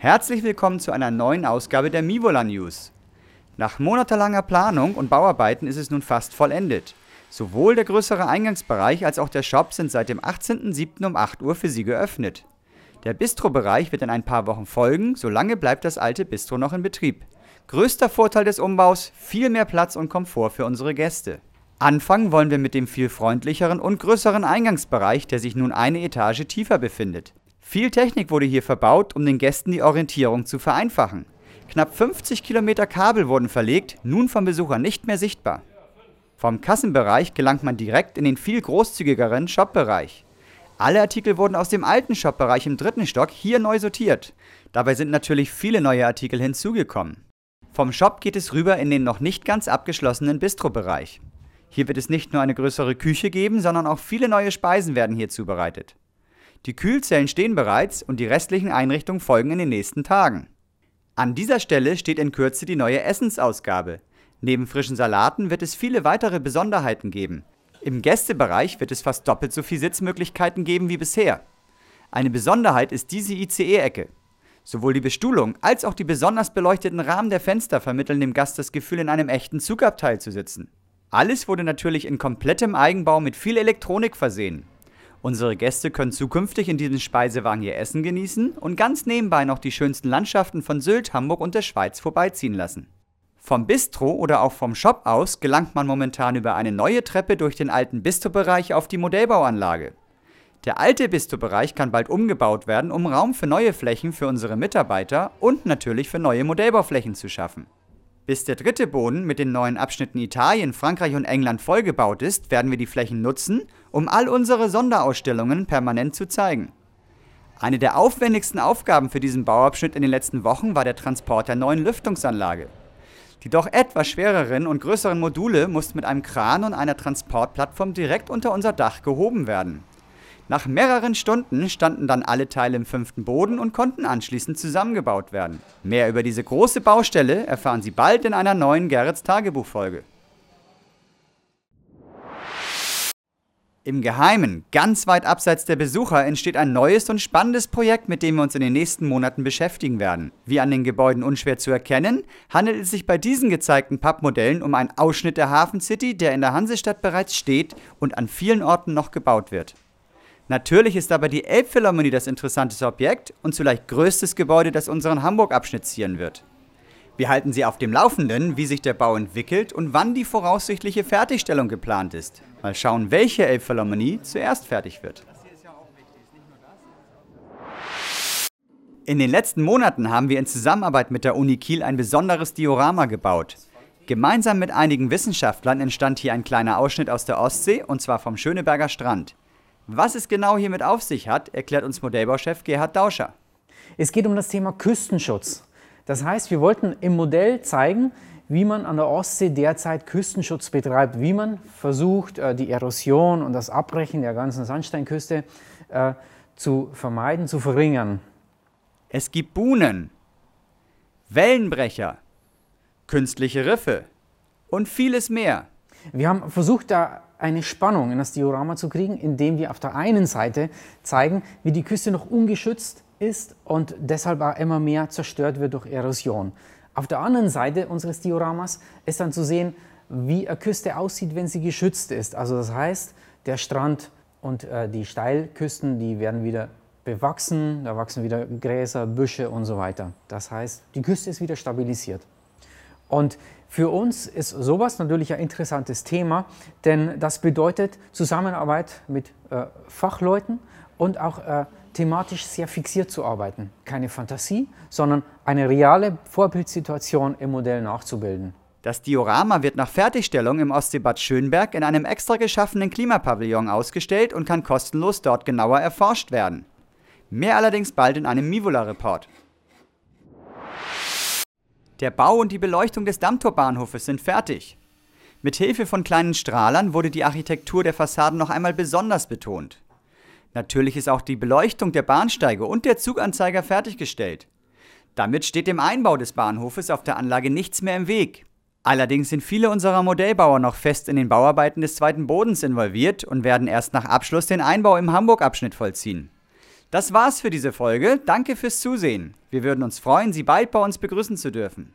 Herzlich willkommen zu einer neuen Ausgabe der Mivola News. Nach monatelanger Planung und Bauarbeiten ist es nun fast vollendet. Sowohl der größere Eingangsbereich als auch der Shop sind seit dem 18.07. um 8 Uhr für Sie geöffnet. Der Bistro-Bereich wird in ein paar Wochen folgen, solange bleibt das alte Bistro noch in Betrieb. Größter Vorteil des Umbaus, viel mehr Platz und Komfort für unsere Gäste. Anfangen wollen wir mit dem viel freundlicheren und größeren Eingangsbereich, der sich nun eine Etage tiefer befindet. Viel Technik wurde hier verbaut, um den Gästen die Orientierung zu vereinfachen. Knapp 50 Kilometer Kabel wurden verlegt, nun vom Besucher nicht mehr sichtbar. Vom Kassenbereich gelangt man direkt in den viel großzügigeren Shopbereich. Alle Artikel wurden aus dem alten Shopbereich im dritten Stock hier neu sortiert. Dabei sind natürlich viele neue Artikel hinzugekommen. Vom Shop geht es rüber in den noch nicht ganz abgeschlossenen Bistro-Bereich. Hier wird es nicht nur eine größere Küche geben, sondern auch viele neue Speisen werden hier zubereitet. Die Kühlzellen stehen bereits und die restlichen Einrichtungen folgen in den nächsten Tagen. An dieser Stelle steht in Kürze die neue Essensausgabe. Neben frischen Salaten wird es viele weitere Besonderheiten geben. Im Gästebereich wird es fast doppelt so viele Sitzmöglichkeiten geben wie bisher. Eine Besonderheit ist diese ICE-Ecke. Sowohl die Bestuhlung als auch die besonders beleuchteten Rahmen der Fenster vermitteln dem Gast das Gefühl, in einem echten Zugabteil zu sitzen. Alles wurde natürlich in komplettem Eigenbau mit viel Elektronik versehen. Unsere Gäste können zukünftig in diesem Speisewagen ihr Essen genießen und ganz nebenbei noch die schönsten Landschaften von Sylt, Hamburg und der Schweiz vorbeiziehen lassen. Vom Bistro oder auch vom Shop aus gelangt man momentan über eine neue Treppe durch den alten Bistro-Bereich auf die Modellbauanlage. Der alte Bistro-Bereich kann bald umgebaut werden, um Raum für neue Flächen für unsere Mitarbeiter und natürlich für neue Modellbauflächen zu schaffen. Bis der dritte Boden mit den neuen Abschnitten Italien, Frankreich und England vollgebaut ist, werden wir die Flächen nutzen, um all unsere Sonderausstellungen permanent zu zeigen. Eine der aufwendigsten Aufgaben für diesen Bauabschnitt in den letzten Wochen war der Transport der neuen Lüftungsanlage. Die doch etwas schwereren und größeren Module mussten mit einem Kran und einer Transportplattform direkt unter unser Dach gehoben werden. Nach mehreren Stunden standen dann alle Teile im fünften Boden und konnten anschließend zusammengebaut werden. Mehr über diese große Baustelle erfahren Sie bald in einer neuen Gerrits Tagebuchfolge. Im Geheimen, ganz weit abseits der Besucher, entsteht ein neues und spannendes Projekt, mit dem wir uns in den nächsten Monaten beschäftigen werden. Wie an den Gebäuden unschwer zu erkennen, handelt es sich bei diesen gezeigten Pappmodellen um einen Ausschnitt der Hafen City, der in der Hansestadt bereits steht und an vielen Orten noch gebaut wird. Natürlich ist aber die Elbphilharmonie das interessanteste Objekt und zugleich größtes Gebäude, das unseren Hamburg-Abschnitt zieren wird. Wir halten Sie auf dem Laufenden, wie sich der Bau entwickelt und wann die voraussichtliche Fertigstellung geplant ist. Mal schauen, welche Elbphilharmonie zuerst fertig wird. In den letzten Monaten haben wir in Zusammenarbeit mit der Uni Kiel ein besonderes Diorama gebaut. Gemeinsam mit einigen Wissenschaftlern entstand hier ein kleiner Ausschnitt aus der Ostsee und zwar vom Schöneberger Strand. Was es genau hiermit auf sich hat, erklärt uns Modellbauchef Gerhard Dauscher. Es geht um das Thema Küstenschutz. Das heißt, wir wollten im Modell zeigen, wie man an der Ostsee derzeit Küstenschutz betreibt, wie man versucht, äh, die Erosion und das Abbrechen der ganzen Sandsteinküste äh, zu vermeiden, zu verringern. Es gibt Buhnen, Wellenbrecher, künstliche Riffe und vieles mehr. Wir haben versucht, da eine Spannung in das Diorama zu kriegen, indem wir auf der einen Seite zeigen, wie die Küste noch ungeschützt ist und deshalb auch immer mehr zerstört wird durch Erosion. Auf der anderen Seite unseres Dioramas ist dann zu sehen, wie eine Küste aussieht, wenn sie geschützt ist. Also das heißt, der Strand und äh, die Steilküsten, die werden wieder bewachsen, da wachsen wieder Gräser, Büsche und so weiter. Das heißt, die Küste ist wieder stabilisiert. Und für uns ist sowas natürlich ein interessantes Thema, denn das bedeutet Zusammenarbeit mit äh, Fachleuten und auch äh, thematisch sehr fixiert zu arbeiten. Keine Fantasie, sondern eine reale Vorbildsituation im Modell nachzubilden. Das Diorama wird nach Fertigstellung im Ostseebad Schönberg in einem extra geschaffenen Klimapavillon ausgestellt und kann kostenlos dort genauer erforscht werden. Mehr allerdings bald in einem Mivola-Report. Der Bau und die Beleuchtung des Dammtorbahnhofes sind fertig. Mit Hilfe von kleinen Strahlern wurde die Architektur der Fassaden noch einmal besonders betont. Natürlich ist auch die Beleuchtung der Bahnsteige und der Zuganzeiger fertiggestellt. Damit steht dem Einbau des Bahnhofes auf der Anlage nichts mehr im Weg. Allerdings sind viele unserer Modellbauer noch fest in den Bauarbeiten des zweiten Bodens involviert und werden erst nach Abschluss den Einbau im Hamburg-Abschnitt vollziehen. Das war's für diese Folge. Danke fürs Zusehen. Wir würden uns freuen, Sie bald bei uns begrüßen zu dürfen.